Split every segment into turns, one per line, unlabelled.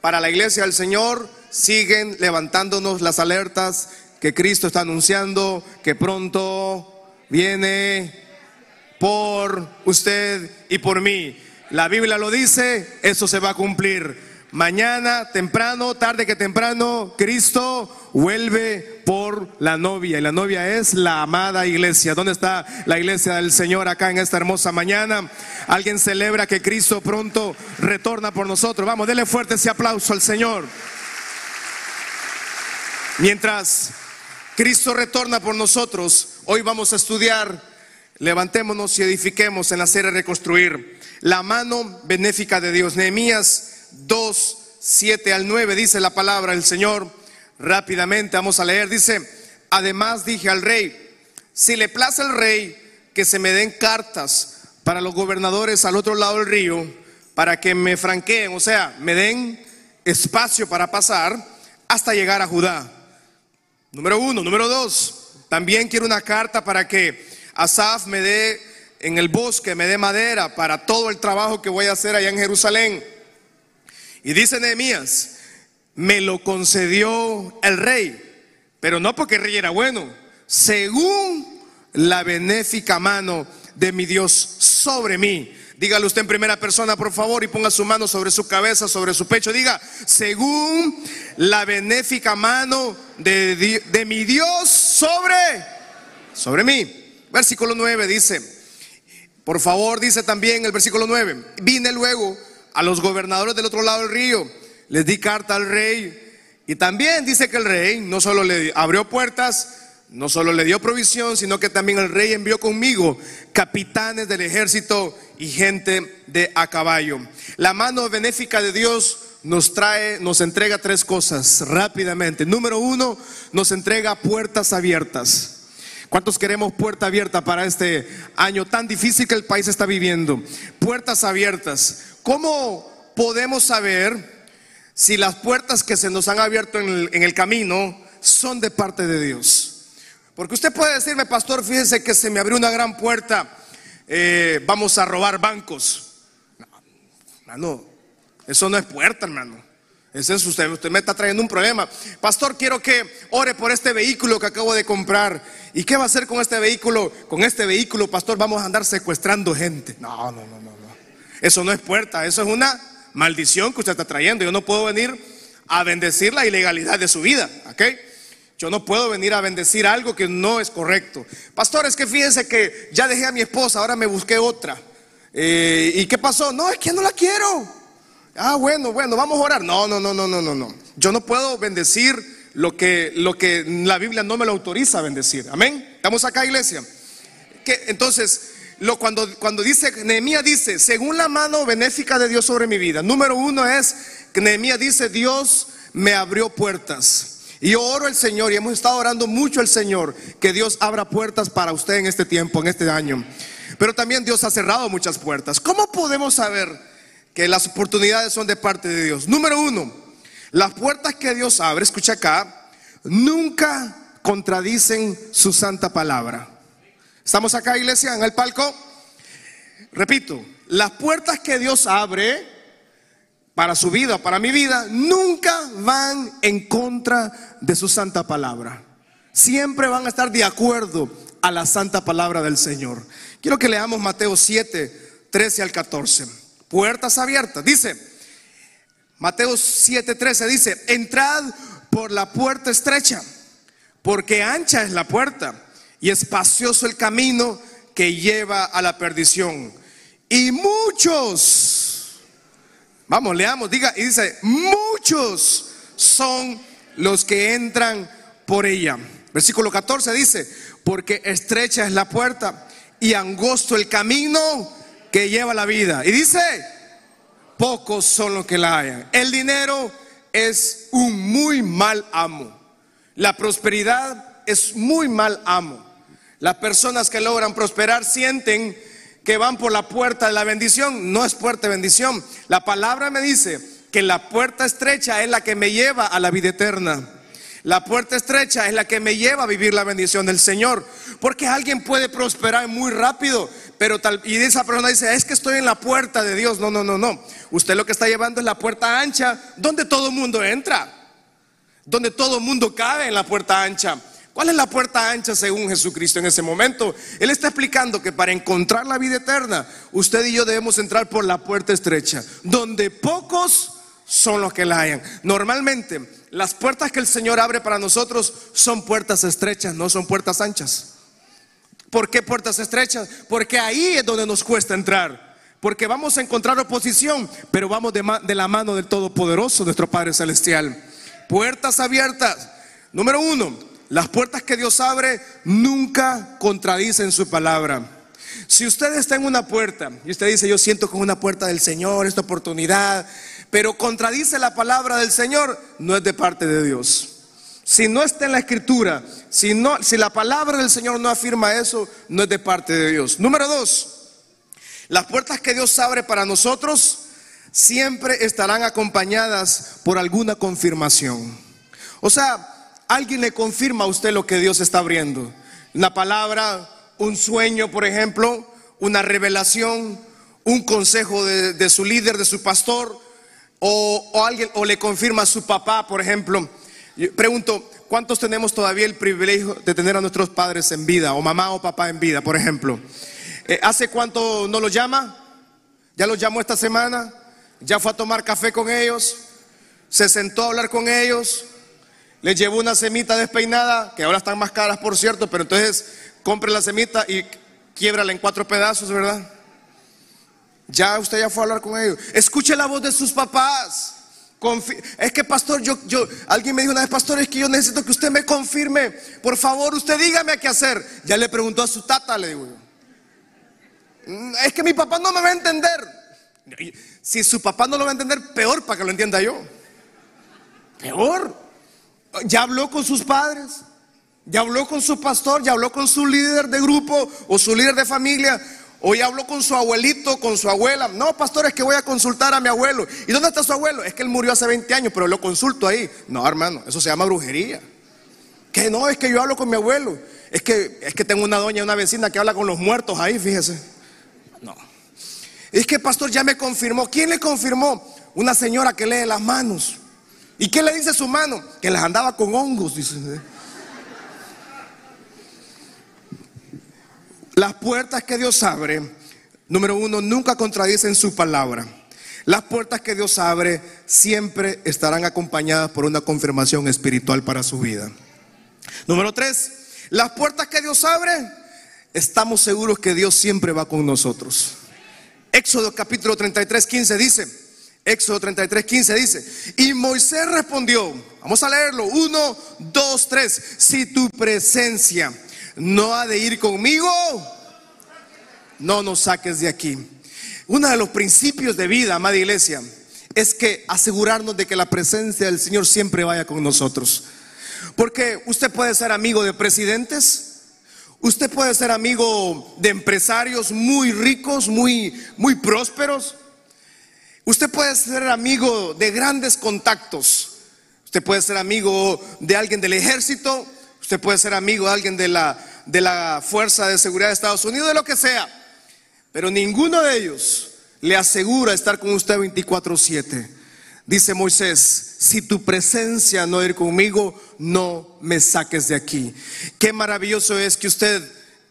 para la iglesia del Señor, siguen levantándonos las alertas que Cristo está anunciando, que pronto viene por usted y por mí. La Biblia lo dice, eso se va a cumplir. Mañana, temprano, tarde que temprano, Cristo vuelve por la novia. Y la novia es la amada iglesia. ¿Dónde está la iglesia del Señor acá en esta hermosa mañana? Alguien celebra que Cristo pronto retorna por nosotros. Vamos, denle fuerte ese aplauso al Señor. Mientras Cristo retorna por nosotros, hoy vamos a estudiar, levantémonos y edifiquemos en la serie Reconstruir, la mano benéfica de Dios. Nehemías 2, 7 al 9 dice la palabra del Señor. Rápidamente vamos a leer. Dice, además dije al rey, si le place al rey que se me den cartas para los gobernadores al otro lado del río, para que me franqueen, o sea, me den espacio para pasar hasta llegar a Judá. Número uno. Número dos, también quiero una carta para que Asaf me dé en el bosque, me dé madera para todo el trabajo que voy a hacer allá en Jerusalén. Y dice Nehemías, me lo concedió el rey, pero no porque el rey era bueno, según la benéfica mano de mi Dios sobre mí. Dígalo usted en primera persona, por favor, y ponga su mano sobre su cabeza, sobre su pecho. Diga, según la benéfica mano de, de mi Dios sobre, sobre mí. Versículo 9 dice, por favor, dice también el versículo 9, vine luego a los gobernadores del otro lado del río, les di carta al rey. Y también dice que el rey no solo le abrió puertas, no solo le dio provisión, sino que también el rey envió conmigo capitanes del ejército y gente de a caballo. La mano benéfica de Dios nos trae, nos entrega tres cosas rápidamente. Número uno, nos entrega puertas abiertas. ¿Cuántos queremos puerta abierta para este año tan difícil que el país está viviendo? Puertas abiertas. ¿Cómo podemos saber si las puertas que se nos han abierto en el, camino son de parte de Dios? Porque usted puede decirme, pastor, fíjese que se me abrió una gran puerta, eh, vamos a robar bancos. No, hermano, eso no es puerta, hermano. Ese es usted, usted me está trayendo un problema. Pastor, quiero que ore por este vehículo que acabo de comprar. ¿Y qué va a hacer con este vehículo? Con este vehículo, pastor, vamos a andar secuestrando gente. No, no, no, no. Eso no es puerta, eso es una maldición que usted está trayendo. Yo no puedo venir a bendecir la ilegalidad de su vida, ¿ok? Yo no puedo venir a bendecir algo que no es correcto. Pastor, es que fíjense que ya dejé a mi esposa, ahora me busqué otra. Eh, ¿Y qué pasó? No, es que no la quiero. Ah, bueno, bueno, vamos a orar. No, no, no, no, no, no, no. Yo no puedo bendecir lo que, lo que la Biblia no me lo autoriza a bendecir. Amén. Estamos acá, iglesia. Que, entonces, lo, cuando, cuando dice, Nehemías dice, según la mano benéfica de Dios sobre mi vida, número uno es Nehemías dice, Dios me abrió puertas. Y yo oro al Señor y hemos estado orando mucho al Señor que Dios abra puertas para usted en este tiempo, en este año. Pero también Dios ha cerrado muchas puertas. ¿Cómo podemos saber que las oportunidades son de parte de Dios? Número uno, las puertas que Dios abre, escucha acá, nunca contradicen su santa palabra. ¿Estamos acá, iglesia, en el palco? Repito, las puertas que Dios abre para su vida, para mi vida, nunca van en contra de su santa palabra. Siempre van a estar de acuerdo a la santa palabra del Señor. Quiero que leamos Mateo 7, 13 al 14. Puertas abiertas. Dice, Mateo 7, 13 dice, entrad por la puerta estrecha, porque ancha es la puerta y espacioso el camino que lleva a la perdición. Y muchos, vamos, leamos, diga, y dice, muchos son los que entran por ella. Versículo 14 dice, porque estrecha es la puerta y angosto el camino que lleva la vida. Y dice, pocos son los que la hayan. El dinero es un muy mal amo. La prosperidad es muy mal amo. Las personas que logran prosperar sienten que van por la puerta de la bendición. No es puerta de bendición. La palabra me dice que la puerta estrecha es la que me lleva a la vida eterna. La puerta estrecha es la que me lleva a vivir la bendición del Señor. Porque alguien puede prosperar muy rápido, pero tal, y esa persona dice, es que estoy en la puerta de Dios. No, no, no, no. Usted lo que está llevando es la puerta ancha, donde todo el mundo entra, donde todo el mundo cabe en la puerta ancha. ¿Cuál es la puerta ancha según Jesucristo en ese momento? Él está explicando que para encontrar la vida eterna, usted y yo debemos entrar por la puerta estrecha, donde pocos son los que la hayan. Normalmente, las puertas que el Señor abre para nosotros son puertas estrechas, no son puertas anchas. ¿Por qué puertas estrechas? Porque ahí es donde nos cuesta entrar. Porque vamos a encontrar oposición, pero vamos de, de la mano del Todopoderoso, nuestro Padre Celestial. Puertas abiertas. Número uno, las puertas que Dios abre nunca contradicen su palabra. Si usted está en una puerta y usted dice, yo siento con una puerta del Señor, esta oportunidad, pero contradice la palabra del Señor, no es de parte de Dios. Si no está en la escritura, si, no, si la palabra del Señor no afirma eso, no es de parte de Dios. Número dos, las puertas que Dios abre para nosotros siempre estarán acompañadas por alguna confirmación. O sea, alguien le confirma a usted lo que Dios está abriendo. Una palabra, un sueño, por ejemplo, una revelación, un consejo de, su líder, de su pastor, o, o, alguien, o le confirma a su papá, por ejemplo. Pregunto, ¿cuántos tenemos todavía el privilegio de tener a nuestros padres en vida, o mamá o papá en vida, por ejemplo? Eh, ¿Hace cuánto no los llama? ¿Ya los llamó esta semana? ¿Ya fue a tomar café con ellos? ¿Se sentó a hablar con ellos? ¿Les llevó una semita despeinada? Que ahora están más caras, por cierto, pero entonces compre la semita y quiebrala en cuatro pedazos, ¿verdad? Ya usted ya fue a hablar con ellos. Escuche la voz de sus papás. Es que pastor, yo, yo, alguien me dijo una vez, pastor, es que yo necesito que usted me confirme. Por favor, usted dígame a qué hacer. Ya le preguntó a su tata, le digo. Mm, es que mi papá no me va a entender. Si su papá no lo va a entender, peor para que lo entienda yo. Peor. Ya habló con sus padres, ya habló con su pastor, ya habló con su líder de grupo o su líder de familia. Hoy hablo con su abuelito, con su abuela. No, pastor, es que voy a consultar a mi abuelo. ¿Y dónde está su abuelo? Es que él murió hace 20 años, pero lo consulto ahí. No, hermano, eso se llama brujería. Que no, es que yo hablo con mi abuelo. Es que, es que tengo una doña, una vecina que habla con los muertos ahí, fíjese. No. Es que pastor ya me confirmó. ¿Quién le confirmó? Una señora que lee las manos. ¿Y qué le dice su mano? Que las andaba con hongos. Las puertas que Dios abre, número uno, nunca contradicen su palabra. Las puertas que Dios abre siempre estarán acompañadas por una confirmación espiritual para su vida. Número tres, las puertas que Dios abre, estamos seguros que Dios siempre va con nosotros. Éxodo capítulo 33, 15 dice, Éxodo 33, 15 dice, y Moisés respondió, vamos a leerlo, uno, dos, tres, si tu presencia no ha de ir conmigo, no nos saques de aquí. Uno de los principios de vida, amada iglesia, es que asegurarnos de que la presencia del Señor siempre vaya con nosotros. Porque usted puede ser amigo de presidentes, usted puede ser amigo de empresarios muy ricos, muy, muy prósperos. Usted puede ser amigo de grandes contactos. Usted puede ser amigo de alguien del ejército. Usted puede ser amigo de alguien de la, de la Fuerza de Seguridad de Estados Unidos, de lo que sea. Pero ninguno de ellos le asegura estar con usted 24/7. Dice Moisés, si tu presencia no ir conmigo, no me saques de aquí. Qué maravilloso es que usted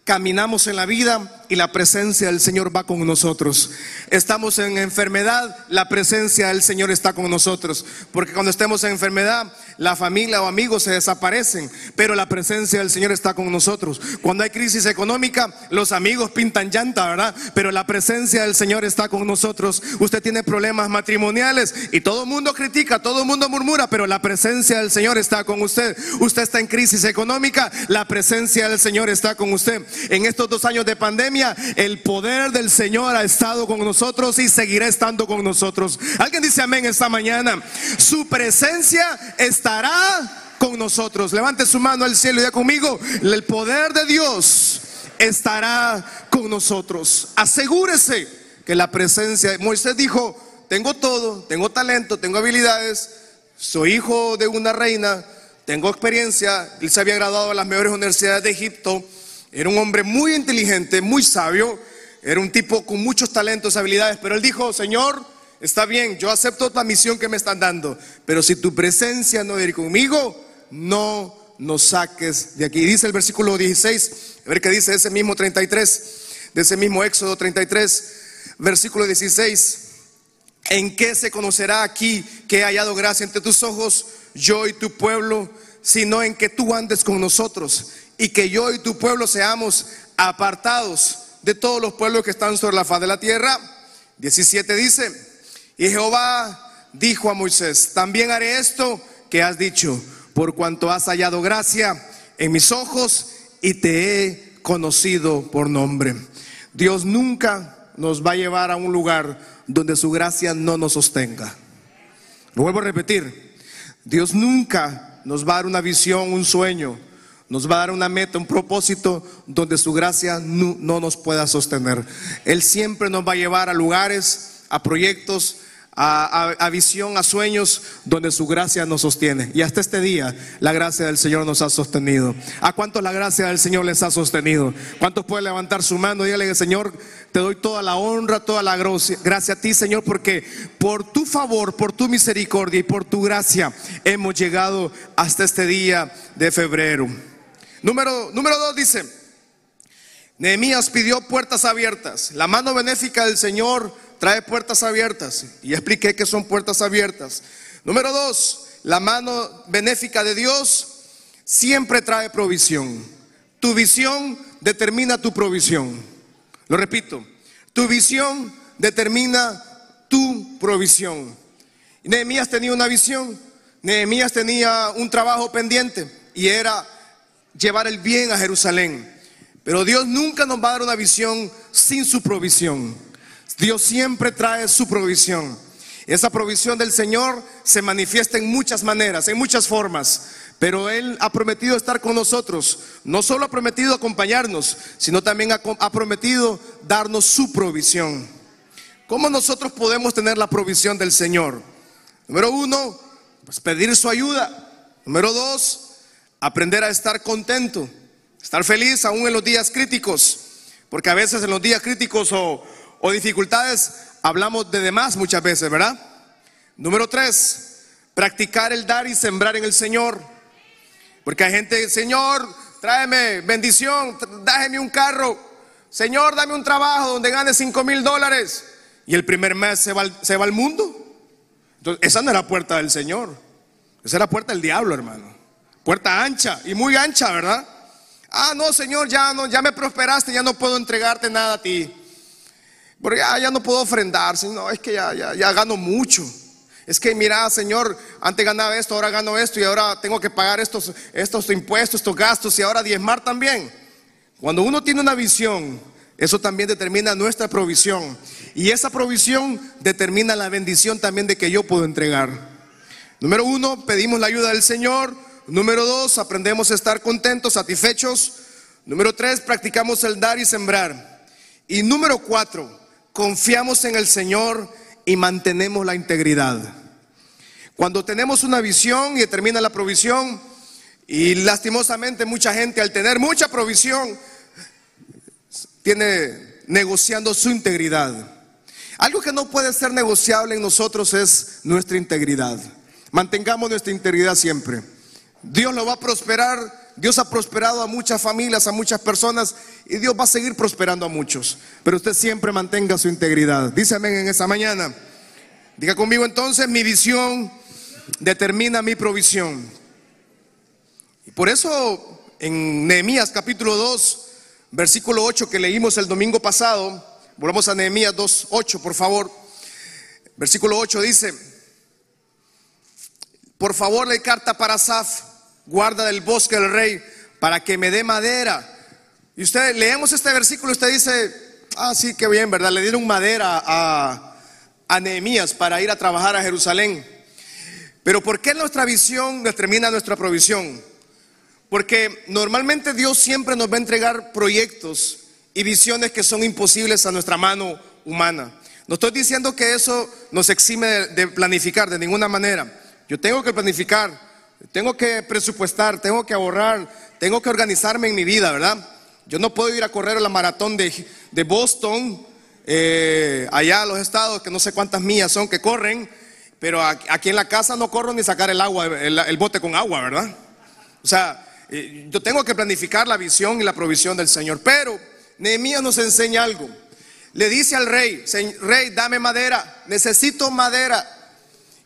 caminamos en la vida y la presencia del Señor va con nosotros. Estamos en enfermedad, la presencia del Señor está con nosotros. Porque cuando estemos en enfermedad, la familia o amigos se desaparecen, pero la presencia del Señor está con nosotros. Cuando hay crisis económica, los amigos pintan llanta, ¿verdad? Pero la presencia del Señor está con nosotros. Usted tiene problemas matrimoniales y todo el mundo critica, todo el mundo murmura, pero la presencia del Señor está con usted. Usted está en crisis económica, la presencia del Señor está con usted. En estos dos años de pandemia, el poder del Señor ha estado con nosotros y seguirá estando con nosotros. Alguien dice amén esta mañana. Su presencia estará con nosotros. Levante su mano al cielo y diga conmigo, el poder de Dios estará con nosotros. Asegúrese que la presencia, Moisés dijo, tengo todo, tengo talento, tengo habilidades, soy hijo de una reina, tengo experiencia, él se había graduado en las mejores universidades de Egipto, era un hombre muy inteligente, muy sabio, era un tipo con muchos talentos, habilidades, pero él dijo, Señor, está bien, yo acepto la misión que me están dando, pero si tu presencia no ir conmigo, no nos saques de aquí. Dice el versículo 16, a ver qué dice ese mismo 33, de ese mismo Éxodo 33, versículo 16. ¿En qué se conocerá aquí que he hallado gracia entre tus ojos, yo y tu pueblo, sino en que tú andes con nosotros y que yo y tu pueblo seamos apartados de todos los pueblos que están sobre la faz de la tierra? 17 dice, y Jehová dijo a Moisés, también haré esto que has dicho por cuanto has hallado gracia en mis ojos y te he conocido por nombre. Dios nunca nos va a llevar a un lugar donde su gracia no nos sostenga. Lo vuelvo a repetir, Dios nunca nos va a dar una visión, un sueño, nos va a dar una meta, un propósito donde su gracia no, no nos pueda sostener. Él siempre nos va a llevar a lugares, a proyectos, a, visión, a sueños donde su gracia nos sostiene. Y hasta este día la gracia del Señor nos ha sostenido. ¿A cuántos la gracia del Señor les ha sostenido? ¿Cuántos pueden levantar su mano y dígale, Señor, te doy toda la honra, toda la gracia a ti, Señor, porque por tu favor, por tu misericordia y por tu gracia hemos llegado hasta este día de febrero. Número, número dos dice, Nehemías pidió puertas abiertas. La mano benéfica del Señor trae puertas abiertas. Y expliqué que son puertas abiertas. Número dos, la mano benéfica de Dios siempre trae provisión. Tu visión determina tu provisión. Lo repito, tu visión determina tu provisión. Nehemías tenía una visión, Nehemías tenía un trabajo pendiente y era llevar el bien a Jerusalén. Pero Dios nunca nos va a dar una visión sin su provisión. Dios siempre trae su provisión. Esa provisión del Señor se manifiesta en muchas maneras, en muchas formas. Pero Él ha prometido estar con nosotros. No solo ha prometido acompañarnos, sino también ha, prometido darnos su provisión. ¿Cómo nosotros podemos tener la provisión del Señor? Número uno, pues pedir su ayuda. Número dos, aprender a estar contento, estar feliz aún en los días críticos. Porque a veces en los días críticos o, dificultades, hablamos de demás muchas veces, ¿verdad? Número tres, practicar el dar y sembrar en el Señor. Porque hay gente, Señor, tráeme bendición, dájeme un carro. Señor, dame un trabajo donde gane cinco mil dólares. Y el primer mes se va, se va al mundo. Entonces, esa no es la puerta del Señor. Esa es la puerta del diablo, hermano. Puerta ancha y muy ancha, ¿verdad? Ah, no, Señor, ya no, ya me prosperaste, ya no puedo entregarte nada a ti. Porque ya, no puedo ofrendar, no, es que ya, ya, gano mucho. Es que mira, Señor, antes ganaba esto, ahora gano esto y ahora tengo que pagar estos, estos impuestos, estos gastos y ahora diezmar también. Cuando uno tiene una visión, eso también determina nuestra provisión. Y esa provisión determina la bendición también de que yo puedo entregar. Número uno, pedimos la ayuda del Señor. Número dos, aprendemos a estar contentos, satisfechos. Número tres, practicamos el dar y sembrar. Y número cuatro, confiamos en el Señor y mantenemos la integridad. Cuando tenemos una visión y determina la provisión, y lastimosamente mucha gente al tener mucha provisión, tiene negociando su integridad. Algo que no puede ser negociable en nosotros es nuestra integridad. Mantengamos nuestra integridad siempre. Dios lo va a prosperar Dios ha prosperado a muchas familias, a muchas personas y Dios va a seguir prosperando a muchos. Pero usted siempre mantenga su integridad. Dice amén en esa mañana. Diga conmigo entonces, mi visión determina mi provisión. Y por eso en Nehemías capítulo 2, versículo 8 que leímos el domingo pasado, volvamos a Nehemías 2, 8 por favor. Versículo 8 dice, por favor le carta para Saf guarda del bosque del rey para que me dé madera. Y usted, leemos este versículo, usted dice, ah, sí, qué bien, ¿verdad? Le dieron madera a, a Nehemías para ir a trabajar a Jerusalén. Pero ¿por qué nuestra visión determina nuestra provisión? Porque normalmente Dios siempre nos va a entregar proyectos y visiones que son imposibles a nuestra mano humana. No estoy diciendo que eso nos exime de planificar de ninguna manera. Yo tengo que planificar, tengo que presupuestar, tengo que ahorrar, tengo que organizarme en mi vida, ¿verdad? Yo no puedo ir a correr la maratón de, de Boston, eh, allá a los estados, que no sé cuántas millas son que corren, pero aquí en la casa no corro ni sacar el agua, el, bote con agua, ¿verdad? O sea, eh, yo tengo que planificar la visión y la provisión del Señor. Pero Nehemías nos enseña algo. Le dice al rey, rey, dame madera, necesito madera.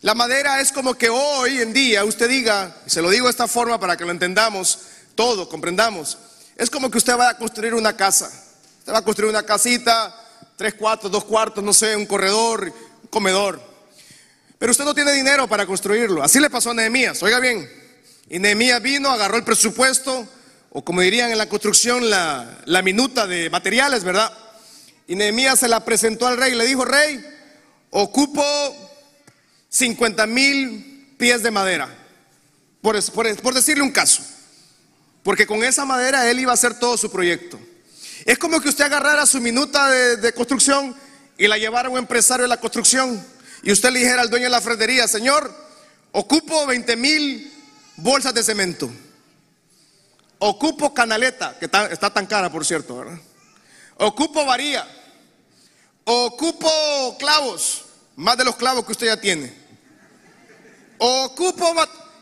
La madera es como que hoy en día usted diga, se lo digo de esta forma para que lo entendamos todo, comprendamos. Es como que usted va a construir una casa. Usted va a construir una casita, tres cuartos, dos cuartos, no sé, un corredor, un comedor. Pero usted no tiene dinero para construirlo. Así le pasó a Nehemías, oiga bien. Y Nehemías vino, agarró el presupuesto, o como dirían en la construcción, la, la minuta de materiales, ¿verdad? Y Nehemías se la presentó al rey y le dijo, rey, ocupo 50 mil pies de madera, por, por, decirle un caso. Porque con esa madera él iba a hacer todo su proyecto. Es como que usted agarrara su minuta de, construcción y la llevara a un empresario de la construcción y usted le dijera al dueño de la ferretería, Señor, ocupo 20 mil bolsas de cemento. Ocupo canaleta, que está, tan cara, por cierto, ¿verdad? Ocupo varilla. Ocupo clavos, más de los clavos que usted ya tiene. Ocupo...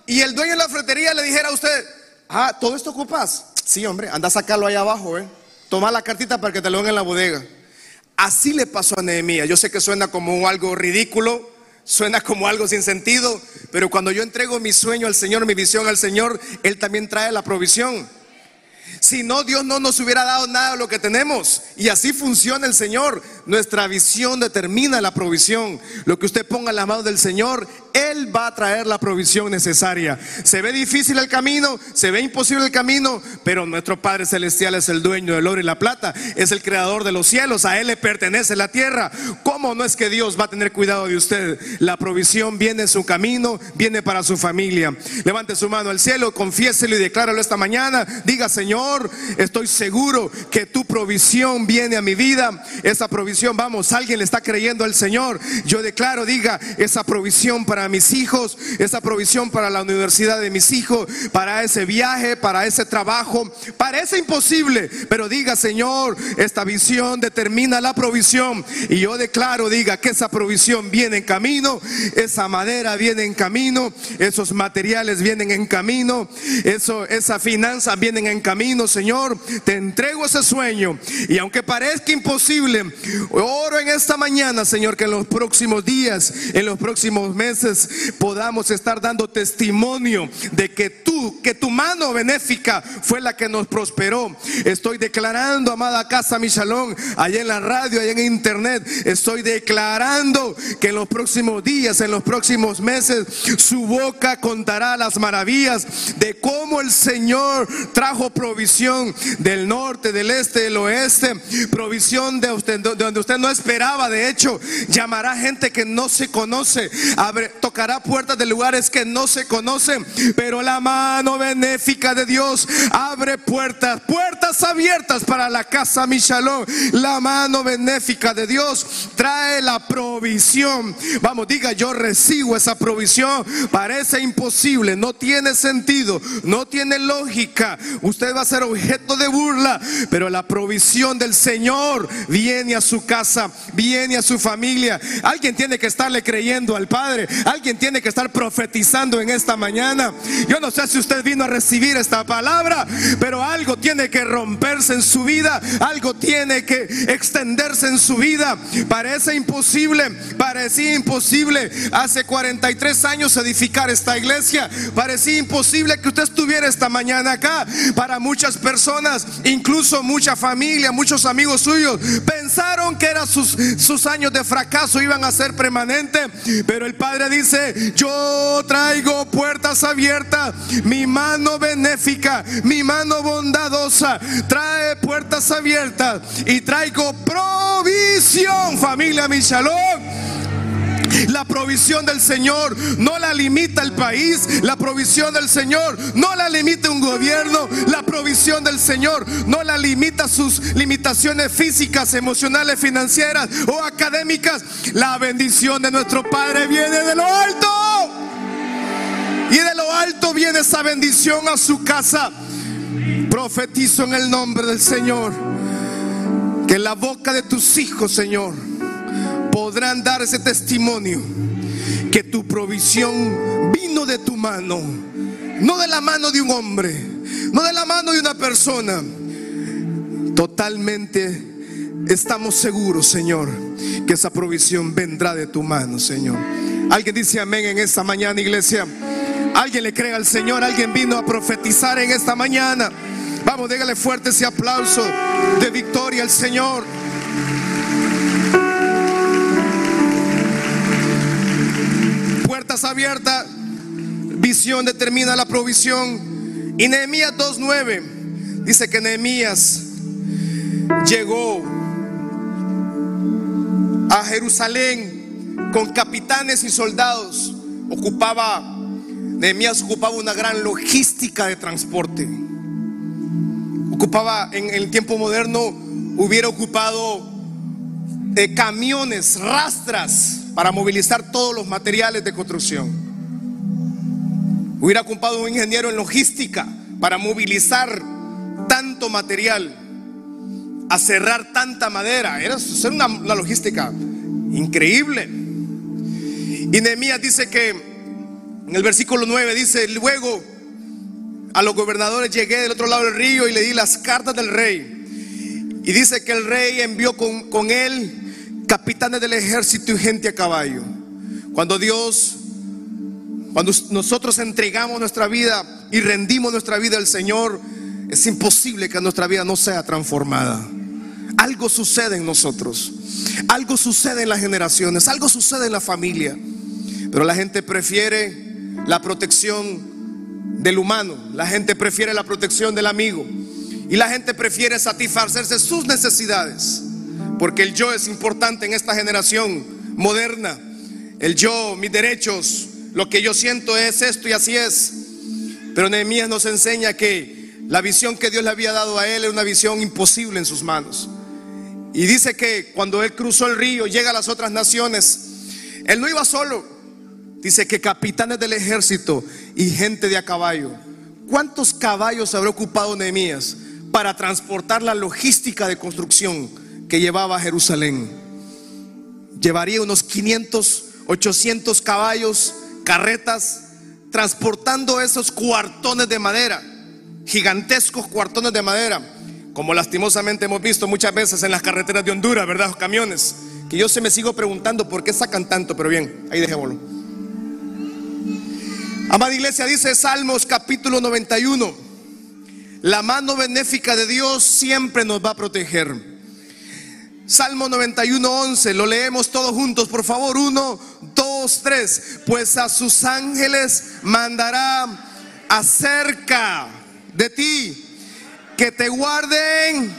Y el dueño de la ferretería le dijera a usted, ah, ¿todo esto ocupas? Sí, hombre, anda a sacarlo ahí abajo, ¿eh? Toma la cartita para que te lo den en la bodega. Así le pasó a Nehemías. Yo sé que suena como algo ridículo, suena como algo sin sentido, pero cuando yo entrego mi sueño al Señor, mi visión al Señor, Él también trae la provisión. Si no, Dios no nos hubiera dado nada de lo que tenemos. Y así funciona el Señor. Nuestra visión determina la provisión. Lo que usted ponga en la mano del Señor, Él va a traer la provisión necesaria. Se ve difícil el camino, se ve imposible el camino, pero nuestro Padre Celestial es el dueño del oro y la plata, es el creador de los cielos, a Él le pertenece la tierra. ¿Cómo no es que Dios va a tener cuidado de usted? La provisión viene en su camino, viene para su familia. Levante su mano al cielo, confiéselo y decláralo esta mañana. Diga, Señor, estoy seguro que tu provisión viene a mi vida. Esa provisión vamos, alguien le está creyendo al Señor. Yo declaro, diga, esa provisión para mis hijos, esa provisión para la universidad de mis hijos, para ese viaje, para ese trabajo, parece imposible, pero diga, Señor, esta visión determina la provisión. Y yo declaro, diga, que esa provisión viene en camino, esa madera viene en camino, esos materiales vienen en camino, eso, esa finanza vienen en camino, Señor. Te entrego ese sueño. Y aunque parezca imposible, Oro en esta mañana, Señor, que en los próximos días, en los próximos meses, podamos estar dando testimonio de que tú, que tu mano benéfica fue la que nos prosperó. Estoy declarando, amada casa, mi shalom, allá en la radio, allá en internet, estoy declarando que en los próximos días, en los próximos meses, su boca contará las maravillas de cómo el Señor trajo provisión del norte, del este, del oeste, provisión de, de donde usted no esperaba. De hecho, llamará gente que no se conoce, Abre, tocará puertas de lugares que no se conocen, pero la mano benéfica de Dios abre puertas, puertas abiertas para la casa Michalón. La mano benéfica de Dios trae la provisión. Vamos, diga, yo recibo esa provisión. Parece imposible, no tiene sentido, no tiene lógica. Usted va a ser objeto de burla, pero la provisión del Señor viene a su casa, viene a su familia. Alguien tiene que estarle creyendo al Padre. Alguien tiene que estar profetizando en esta mañana. Yo no sé si usted vino a recibir esta palabra, pero algo tiene que romperse en su vida. Algo tiene que extenderse en su vida. Parece imposible, parecía imposible hace 43 años edificar esta iglesia. Parecía imposible que usted estuviera esta mañana acá. Para muchas personas, incluso mucha familia, muchos amigos suyos, pensaron que eran sus, sus años de fracaso iban a ser permanentes, pero el Padre dice, yo traigo puertas abiertas, mi mano benéfica, mi mano bondadosa, trae puertas abiertas y traigo provisión, familia mi la provisión del Señor no la limita el país, la provisión del Señor no la limita un gobierno, la provisión del Señor no la limita sus limitaciones físicas, emocionales, financieras o académicas. La bendición de nuestro Padre viene de lo alto. Y de lo alto viene esa bendición a su casa. Profetizo en el nombre del Señor que la boca de tus hijos, Señor, podrán dar ese testimonio que tu provisión vino de tu mano, no de la mano de un hombre, no de la mano de una persona. Totalmente estamos seguros, Señor, que esa provisión vendrá de tu mano, Señor. Alguien dice amén en esta mañana, iglesia. Alguien le cree al Señor, alguien vino a profetizar en esta mañana. Vamos, déjale fuerte ese aplauso de victoria al Señor. Puertas abiertas, visión determina la provisión. Y Nehemías 2.9 dice que Nehemías llegó a Jerusalén con capitanes y soldados. Ocupaba, Nehemías ocupaba una gran logística de transporte ocupaba en el tiempo moderno, hubiera ocupado eh, camiones, rastras para movilizar todos los materiales de construcción. Hubiera ocupado un ingeniero en logística para movilizar tanto material, a cerrar tanta madera. Era una, logística increíble. Y Nehemías dice que en el versículo 9 dice, luego a los gobernadores llegué del otro lado del río y le di las cartas del rey. Y dice que el rey envió con, con él capitanes del ejército y gente a caballo. Cuando Dios, cuando nosotros entregamos nuestra vida y rendimos nuestra vida al Señor, es imposible que nuestra vida no sea transformada. Algo sucede en nosotros, algo sucede en las generaciones, algo sucede en la familia. Pero la gente prefiere la protección del humano. La gente prefiere la protección del amigo. Y la gente prefiere satisfacerse sus necesidades. Porque el yo es importante en esta generación moderna. El yo, mis derechos, lo que yo siento es esto y así es. Pero Nehemías nos enseña que la visión que Dios le había dado a él es una visión imposible en sus manos. Y dice que cuando él cruzó el río, llega a las otras naciones, él no iba solo, Dice que capitanes del ejército y gente de a caballo. ¿Cuántos caballos habrá ocupado Nehemías para transportar la logística de construcción que llevaba a Jerusalén? Llevaría unos 500, 800 caballos, carretas, transportando esos cuartones de madera, gigantescos cuartones de madera, como lastimosamente hemos visto muchas veces en las carreteras de Honduras, ¿verdad? Los camiones. Que yo se me sigo preguntando por qué sacan tanto, pero bien, ahí dejémoslo. Amada iglesia, dice Salmos capítulo 91, la mano benéfica de Dios siempre nos va a proteger. Salmo 91, 11, lo leemos todos juntos, por favor, uno, dos, tres, pues a sus ángeles mandará acerca de ti que te guarden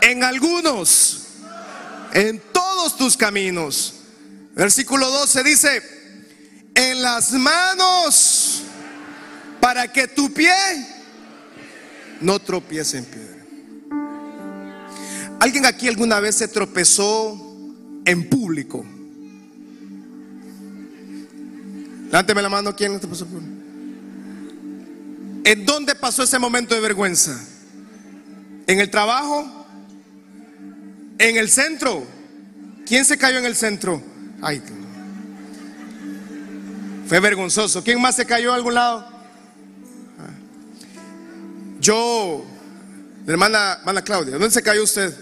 en algunos, en todos tus caminos. Versículo 12 dice, en las manos para que tu pie no tropiece en piedra. ¿Alguien aquí alguna vez se tropezó en público? Levánteme la mano, ¿quién tropezó ¿En dónde pasó ese momento de vergüenza? ¿En el trabajo? ¿En el centro? ¿Quién se cayó en el centro? Ay, fue vergonzoso. ¿Quién más se cayó a algún lado? Yo, hermana, Claudia, ¿dónde se cayó usted?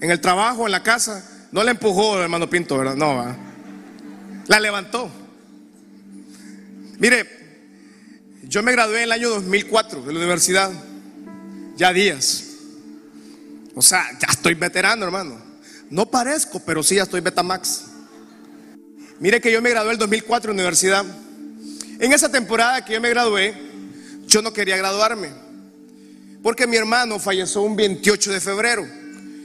¿En el trabajo, en la casa? No la empujó, hermano Pinto, ¿verdad? No, la levantó. Mire, yo me gradué en el año 2004 de la universidad, ya días. O sea, ya estoy veterano, hermano. No parezco, pero sí ya estoy Betamax. Mire que yo me gradué el 2004 en universidad. En esa temporada que yo me gradué, yo no quería graduarme. Porque mi hermano falleció un 28 de febrero.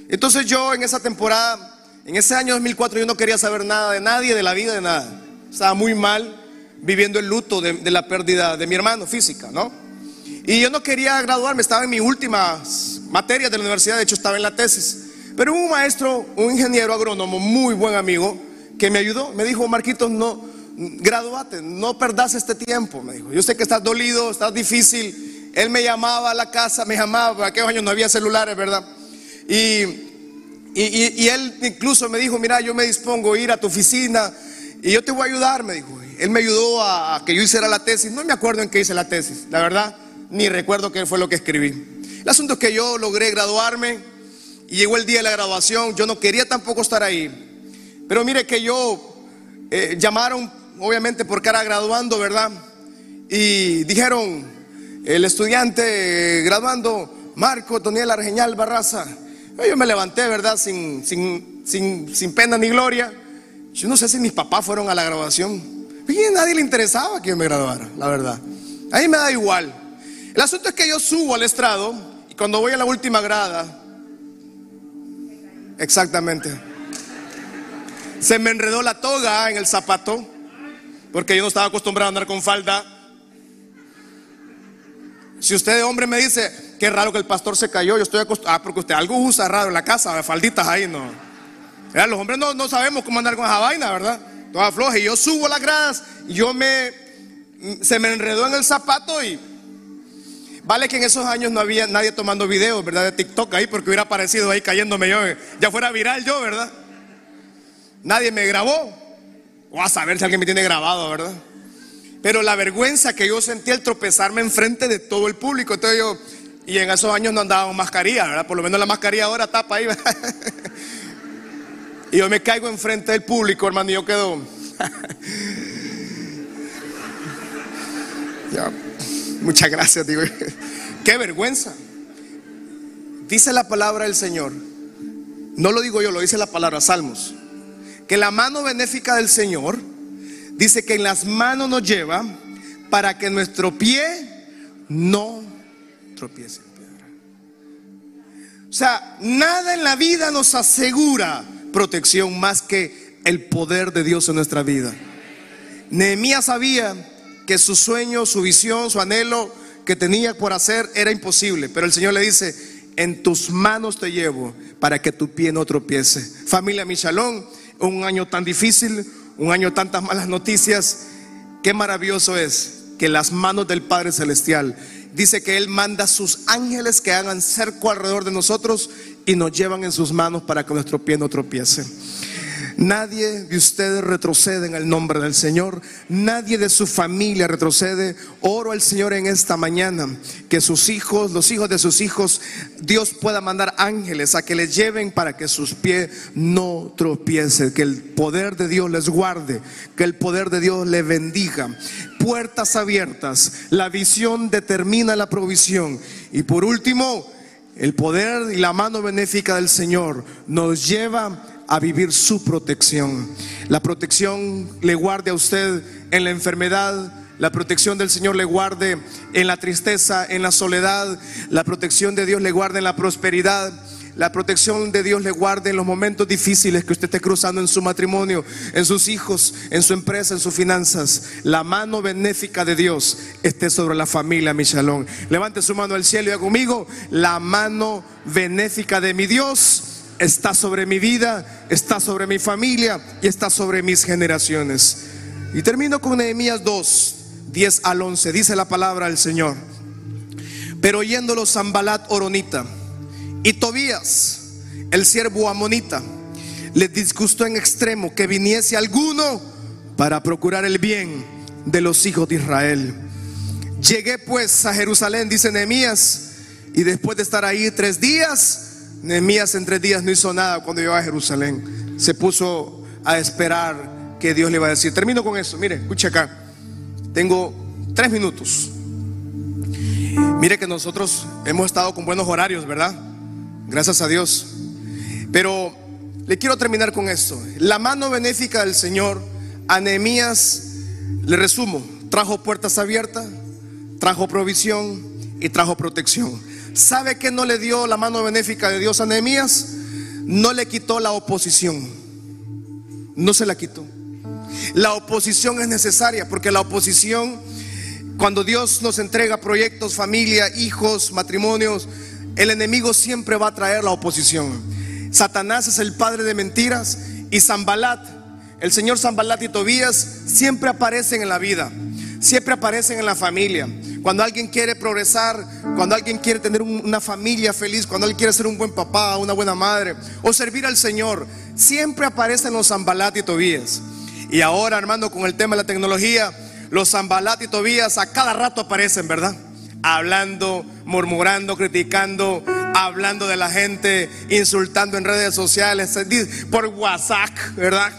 Entonces yo en esa temporada, en ese año 2004, yo no quería saber nada de nadie, de la vida, de nada. Estaba muy mal viviendo el luto de, de la pérdida de mi hermano física, ¿no? Y yo no quería graduarme, estaba en mis últimas materias de la universidad, de hecho estaba en la tesis. Pero un maestro, un ingeniero agrónomo, muy buen amigo, que me ayudó. Me dijo, Marquitos, no, gradúate, no perdas este tiempo. Me dijo, yo sé que estás dolido, estás difícil él me llamaba a la casa, me llamaba, aquellos años no había celulares, ¿verdad? Y, y, él incluso me dijo, mira, yo me dispongo a ir a tu oficina y yo te voy a ayudar, me dijo. Él me ayudó a, que yo hiciera la tesis. No me acuerdo en qué hice la tesis, la verdad, ni recuerdo qué fue lo que escribí. El asunto es que yo logré graduarme y llegó el día de la graduación. Yo no quería tampoco estar ahí. Pero mire que yo eh, llamaron, obviamente, por cara graduando, ¿verdad? Y dijeron, el estudiante graduando, Marco Toniel Argeñal Barraza. Yo me levanté, ¿verdad? Sin, sin, sin, sin pena ni gloria. Yo no sé si mis papás fueron a la graduación. Y a nadie le interesaba que yo me graduara, la verdad. A mí me da igual. El asunto es que yo subo al estrado y cuando voy a la última grada, exactamente, se me enredó la toga en el zapato, porque yo no estaba acostumbrado a andar con falda. Si usted hombre me dice, qué raro que el pastor se cayó, yo estoy acostumbrado, ah, porque usted algo usa raro en la casa, falditas ahí, no. Los hombres no, no sabemos cómo andar con esa vaina, ¿verdad? toda floja. Y yo subo las gradas y yo me, se me enredó en el zapato y vale que en esos años no había nadie tomando videos, ¿verdad? De TikTok ahí porque hubiera aparecido ahí cayéndome yo, ya fuera viral yo, ¿verdad? Nadie me grabó. O a saber si alguien me tiene grabado, ¿verdad? Pero la vergüenza que yo sentí al tropezarme enfrente de todo el público. Entonces yo, y en esos años no andábamos mascarilla, ¿verdad? Por lo menos la mascarilla ahora tapa ahí. Y yo me caigo enfrente del público, hermano, y yo quedo. muchas gracias, digo. Qué vergüenza. Dice la palabra del Señor. No lo digo yo, lo dice la palabra Salmos. Que la mano benéfica del Señor dice que en las manos nos lleva para que nuestro pie no tropiece en piedra. O sea, nada en la vida nos asegura protección más que el poder de Dios en nuestra vida. Nehemías sabía que su sueño, su visión, su anhelo que tenía por hacer era imposible, pero el Señor le dice, en tus manos te llevo para que tu pie no tropiece. Familia Michalón, un año tan difícil, un año tantas malas noticias, qué maravilloso es que las manos del Padre Celestial dice que Él manda sus ángeles que hagan cerco alrededor de nosotros y nos llevan en sus manos para que nuestro pie no tropiece. Nadie de ustedes retrocede en el nombre del Señor. Nadie de su familia retrocede. Oro al Señor en esta mañana que sus hijos, los hijos de sus hijos, Dios pueda mandar ángeles a que les lleven para que sus pies no tropiecen. Que el poder de Dios les guarde. Que el poder de Dios les bendiga. Puertas abiertas. La visión determina la provisión. Y por último, el poder y la mano benéfica del Señor nos lleva a vivir su protección. La protección le guarde a usted en la enfermedad, la protección del Señor le guarde en la tristeza, en la soledad, la protección de Dios le guarde en la prosperidad la protección de Dios le guarde en los momentos difíciles que usted esté cruzando en su matrimonio, en sus hijos, en su empresa, en sus finanzas. La mano benéfica de Dios esté sobre la familia Michalón. Levante su mano al cielo y haga conmigo. La mano benéfica de mi Dios está sobre mi vida, está sobre mi familia y está sobre mis generaciones. Y termino con Nehemías 2, 10 al 11. Dice la palabra del Señor. Pero oyéndolo Zambalat Oronita y Tobías, el siervo amonita, le disgustó en extremo que viniese alguno para procurar el bien de los hijos de Israel. Llegué pues a Jerusalén, dice Nehemías, y después de estar ahí tres días, Nehemías en tres días no hizo nada cuando llegó a Jerusalén. Se puso a esperar que Dios le iba a decir. Termino con eso. Mire, escuche acá. Tengo tres minutos. Mire que nosotros hemos estado con buenos horarios, ¿verdad? Gracias a Dios. Pero le quiero terminar con esto. La mano benéfica del Señor a Nehemías, le resumo, trajo puertas abiertas, trajo provisión y trajo protección. ¿Sabe qué no le dio la mano benéfica de Dios a Nehemías? No le quitó la oposición. No se la quitó. La oposición es necesaria porque la oposición, cuando Dios nos entrega proyectos, familia, hijos, matrimonios, el enemigo siempre va a traer la oposición. Satanás es el padre de mentiras y Zambalat, el señor Zambalat y Tobías siempre aparecen en la vida, siempre aparecen en la familia. Cuando alguien quiere progresar, cuando alguien quiere tener una familia feliz, cuando alguien quiere ser un buen papá, una buena madre o servir al Señor, siempre aparecen los Zambalat y Tobías. Y ahora, hermano, con el tema de la tecnología, los Zambalat y Tobías a cada rato aparecen, ¿verdad? Hablando, murmurando, criticando, hablando de la gente, insultando en redes sociales, por WhatsApp, ¿verdad?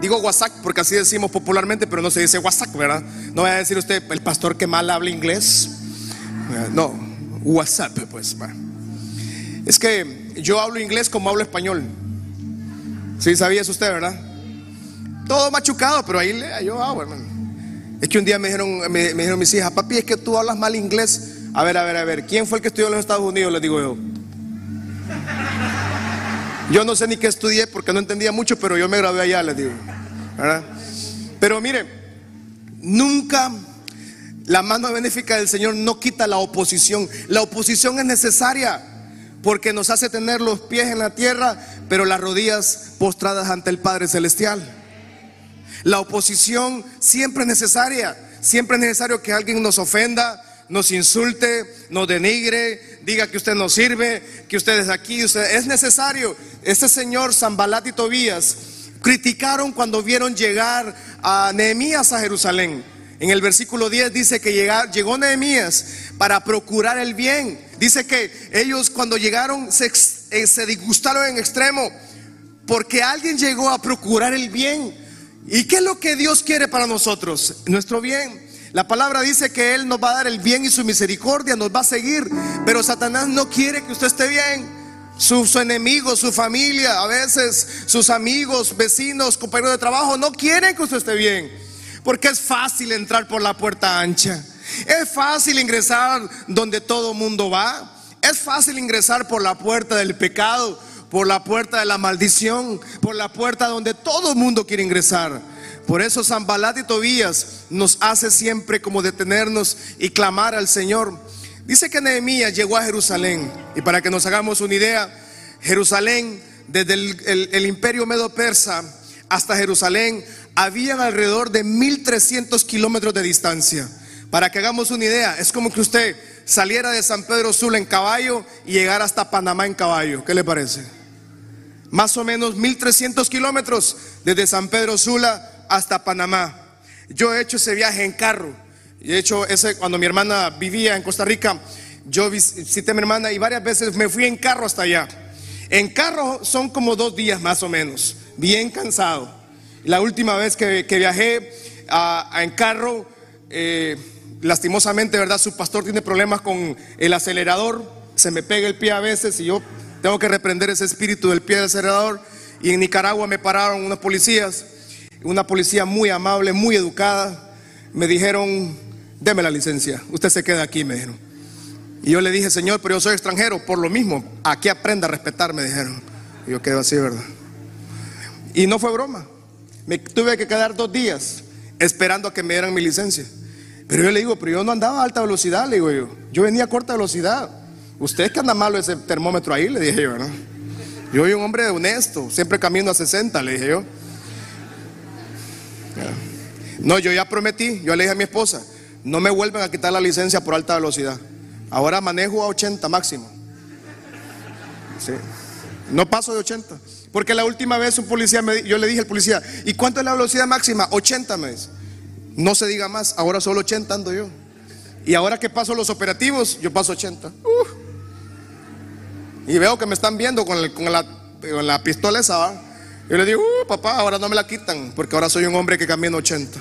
Digo WhatsApp porque así decimos popularmente, pero no se dice WhatsApp, ¿verdad? No voy a decir usted, el pastor que mal habla inglés. No, WhatsApp, pues. Es que yo hablo inglés como hablo español. Sí, sabías usted, ¿verdad? Todo machucado, pero ahí yo hago, hermano. Es que un día me dijeron, me, dijeron mis hijas, papi, es que tú hablas mal inglés. A ver, a ver, a ver, ¿quién fue el que estudió en los Estados Unidos? Les digo yo. Yo no sé ni qué estudié porque no entendía mucho, pero yo me gradué allá, les digo. Pero mire, nunca la mano benéfica del Señor no quita la oposición. La oposición es necesaria porque nos hace tener los pies en la tierra, pero las rodillas postradas ante el Padre Celestial. La oposición siempre es necesaria. Siempre es necesario que alguien nos ofenda, nos insulte, nos denigre, diga que usted no sirve, que usted es aquí, usted es necesario. Este señor Zambalat y Tobías criticaron cuando vieron llegar a Nehemías a Jerusalén. En el versículo 10 dice que llegó Nehemías para procurar el bien. Dice que ellos cuando llegaron se, eh, se disgustaron en extremo porque alguien llegó a procurar el bien. ¿Y qué es lo que Dios quiere para nosotros? Nuestro bien. La palabra dice que Él nos va a dar el bien y su misericordia, nos va a seguir. Pero Satanás no quiere que usted esté bien. Sus enemigos, su familia, a veces sus amigos, vecinos, compañeros de trabajo, no quieren que usted esté bien. Porque es fácil entrar por la puerta ancha. Es fácil ingresar donde todo mundo va. Es fácil ingresar por la puerta del pecado, por la puerta de la maldición, por la puerta donde todo el mundo quiere ingresar. Por eso Zambalat y Tobías nos hace siempre como detenernos y clamar al Señor. Dice que Nehemías llegó a Jerusalén. Y para que nos hagamos una idea, Jerusalén, desde el, imperio medo-persa hasta Jerusalén, habían alrededor de 1300 kilómetros de distancia. Para que hagamos una idea, es como que usted saliera de San Pedro Sula en caballo y llegara hasta Panamá en caballo. ¿Qué le parece? Más o menos 1300 kilómetros desde San Pedro Sula hasta Panamá. Yo he hecho ese viaje en carro. Y he hecho ese cuando mi hermana vivía en Costa Rica. Yo visité a mi hermana y varias veces me fui en carro hasta allá. En carro son como dos días más o menos, bien cansado. La última vez que, viajé en carro, eh, lastimosamente, ¿verdad? Su pastor tiene problemas con el acelerador, se me pega el pie a veces y yo tengo que reprender ese espíritu del pie del acelerador. Y en Nicaragua me pararon unos policías una policía muy amable, muy educada, me dijeron, deme la licencia, usted se queda aquí, me dijeron. Y yo le dije, Señor, pero yo soy extranjero, por lo mismo, aquí aprenda a respetar, me dijeron. Y yo quedo así, ¿verdad? Y no fue broma. Me tuve que quedar dos días esperando a que me dieran mi licencia. Pero yo le digo, pero yo no andaba a alta velocidad, le digo yo. Yo venía a corta velocidad. Usted es que anda malo ese termómetro ahí, le dije yo, ¿verdad? Yo soy un hombre honesto, siempre camino a 60, le dije yo. No, yo ya prometí, yo le dije a mi esposa, no me vuelven a quitar la licencia por alta velocidad. Ahora manejo a 80 máximo. No paso de 80. Porque la última vez un policía, me, yo le dije al policía, ¿y cuánto es la velocidad máxima? 80 me dice. No se diga más, ahora solo 80 ando yo. Y ahora que paso los operativos, yo paso 80. Y veo que me están viendo con, la, con la pistola esa. Yo le digo, uh, papá, ahora no me la quitan, porque ahora soy un hombre que camina 80.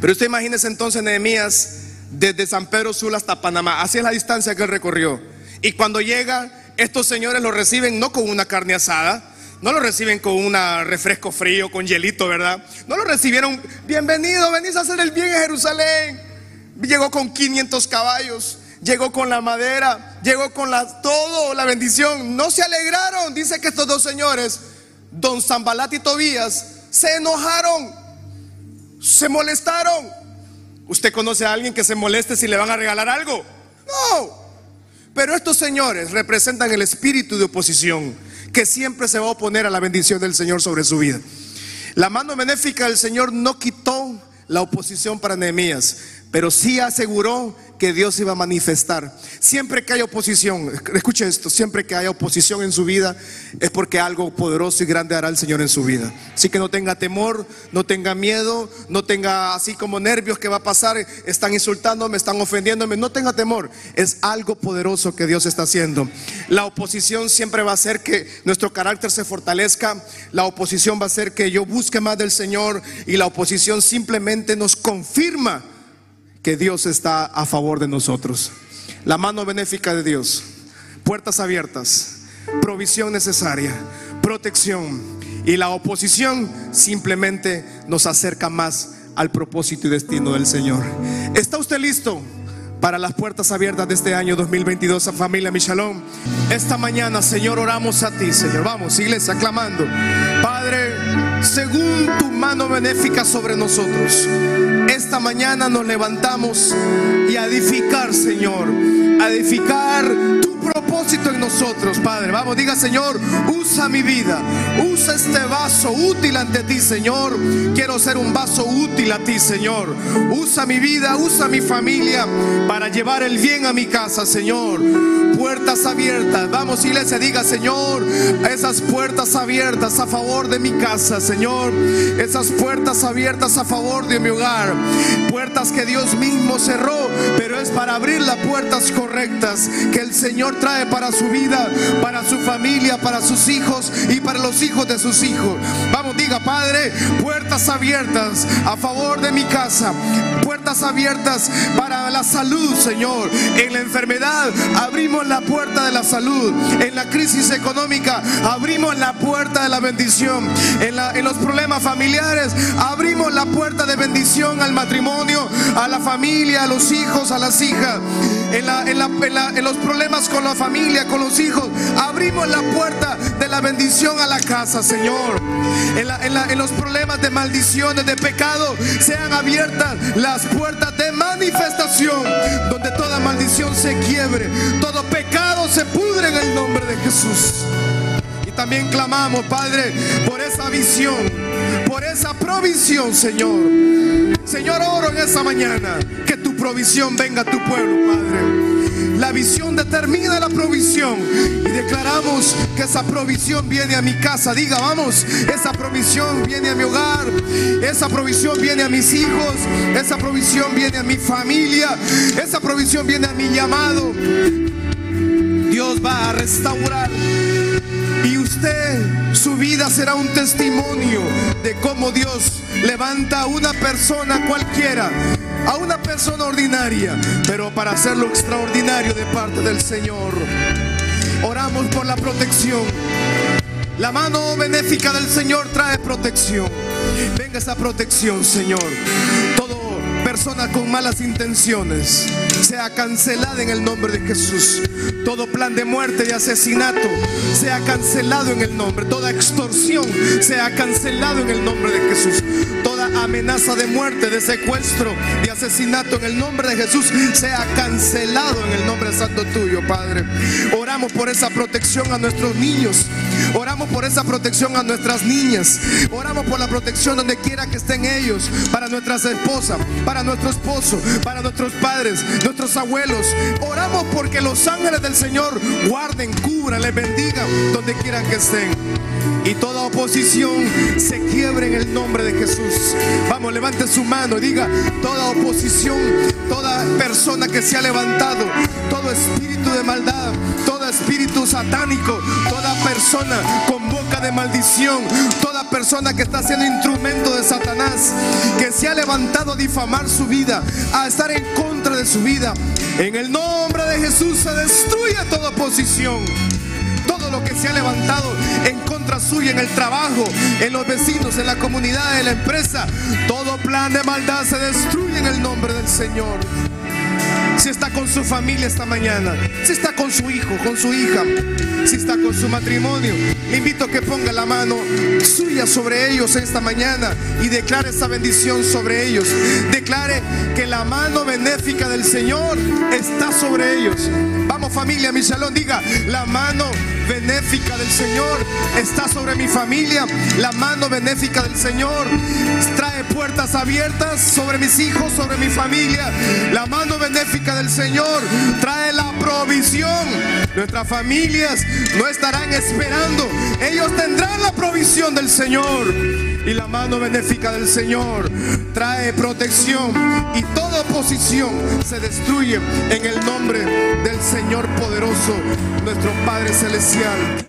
Pero usted imagínese entonces Nehemías desde San Pedro Sula hasta Panamá, así es la distancia que él recorrió. Y cuando llega, estos señores lo reciben no con una carne asada, no lo reciben con un refresco frío, con hielito, ¿verdad? No lo recibieron, bienvenido, venís a hacer el bien en Jerusalén. Llegó con 500 caballos, llegó con la madera, llegó con la, todo, la bendición. No se alegraron. Dice que estos dos señores, don Zambalat y Tobías, se enojaron, se molestaron. ¿Usted conoce a alguien que se moleste si le van a regalar algo? No. Pero estos señores representan el espíritu de oposición que siempre se va a oponer a la bendición del Señor sobre su vida. La mano benéfica del Señor no quitó la oposición para Nehemías, pero sí aseguró que Dios iba a manifestar. Siempre que hay oposición, escuche esto, siempre que hay oposición en su vida es porque algo poderoso y grande hará el Señor en su vida. Así que no tenga temor, no tenga miedo, no tenga así como nervios que va a pasar, están insultándome, están ofendiéndome, no tenga temor, es algo poderoso que Dios está haciendo. La oposición siempre va a hacer que nuestro carácter se fortalezca, la oposición va a hacer que yo busque más del Señor y la oposición simplemente nos confirma que Dios está a favor de nosotros. La mano benéfica de Dios, puertas abiertas, provisión necesaria, protección y la oposición simplemente nos acerca más al propósito y destino del Señor. ¿Está usted listo? para las puertas abiertas de este año 2022 a familia Michalón. Esta mañana, Señor, oramos a ti, Señor. Vamos, iglesia, aclamando. Padre, según tu mano benéfica sobre nosotros, esta mañana nos levantamos y a edificar, Señor, a edificar tu propósito en nosotros, Padre. Vamos, diga, Señor, usa mi vida, usa este vaso útil ante ti, Señor. Quiero ser un vaso útil a ti, Señor. Usa mi vida, usa mi familia para llevar el bien a mi casa, Señor. Puertas abiertas. Vamos, iglesia, diga, Señor, esas puertas abiertas a favor de mi casa, Señor. Esas puertas abiertas a favor de mi hogar. Puertas que Dios mismo cerró, pero es para abrir las puertas correctas que el Señor trae para su vida, para su familia, para sus hijos y para los hijos de sus hijos. Vamos, diga, Padre, puertas abiertas a favor de mi casa. Puertas abiertas para la salud, Señor. En la enfermedad abrimos la puerta de la salud. En la crisis económica abrimos la puerta de la bendición. En, en los problemas familiares abrimos la puerta de bendición al matrimonio, a la familia, a los hijos, a las hijas. En, la, en, la, en, los problemas con la familia, con los hijos, abrimos la puerta de la bendición a la casa, Señor. En, los problemas de maldiciones, de pecado, sean abiertas las puertas de manifestación, donde toda maldición se quiebre, todo pecado se pudre en el nombre de Jesús. Y también clamamos, Padre, por esa visión, por esa provisión, Señor. Señor, oro en esa mañana que tu provisión venga a tu pueblo, Padre. La visión determina la provisión. Y declaramos que esa provisión viene a mi casa. Diga, vamos, esa provisión viene a mi hogar. Esa provisión viene a mis hijos. Esa provisión viene a mi familia. Esa provisión viene a mi llamado. Dios va a restaurar. Y usted, su vida será un testimonio de cómo Dios levanta a una persona cualquiera a una persona ordinaria, pero para hacerlo extraordinario de parte del Señor. Oramos por la protección. La mano benéfica del Señor trae protección. Venga esa protección, Señor. Todo persona con malas intenciones sea cancelada en el nombre de Jesús. Todo plan de muerte y asesinato sea cancelado en el nombre. Toda extorsión sea cancelado en el nombre de Jesús. Toda amenaza de muerte, de secuestro, de asesinato en el nombre de Jesús sea cancelado en el nombre santo tuyo, Padre. Oramos por esa protección a nuestros niños. Oramos por esa protección a nuestras niñas. Oramos por la protección donde quiera que estén ellos, para nuestras esposas, para nuestro esposo, para nuestros padres, nuestros abuelos. Oramos porque los ángeles del Señor guarden, cubran, les bendigan donde quieran que estén. Y toda oposición se quiebre en el nombre de Jesús. Vamos, levante su mano y diga, toda oposición, toda persona que se ha levantado, todo espíritu de maldad, todo espíritu satánico, toda persona con boca de maldición, toda persona que está siendo instrumento de Satanás, que se ha levantado a difamar su vida, a estar en contra de su vida. En el nombre de Jesús se destruye toda oposición. Todo lo que se ha levantado en contra suya en el trabajo, en los vecinos, en la comunidad, en la empresa, todo plan de maldad se destruye en el nombre del Señor si está con su familia esta mañana, si está con su hijo, con su hija, si está con su matrimonio, le invito a que ponga la mano suya sobre ellos esta mañana y declare esa bendición sobre ellos. Declare que la mano benéfica del Señor está sobre ellos. Vamos familia, mi salón, diga, la mano benéfica del Señor está sobre mi familia. La mano benéfica del Señor trae puertas abiertas sobre mis hijos, sobre mi familia. La mano benéfica del Señor trae la provisión. Nuestras familias no estarán esperando. Ellos tendrán la provisión del Señor. Y la mano benéfica del Señor trae protección y toda oposición se destruye en el nombre del Señor poderoso, nuestro Padre Celestial.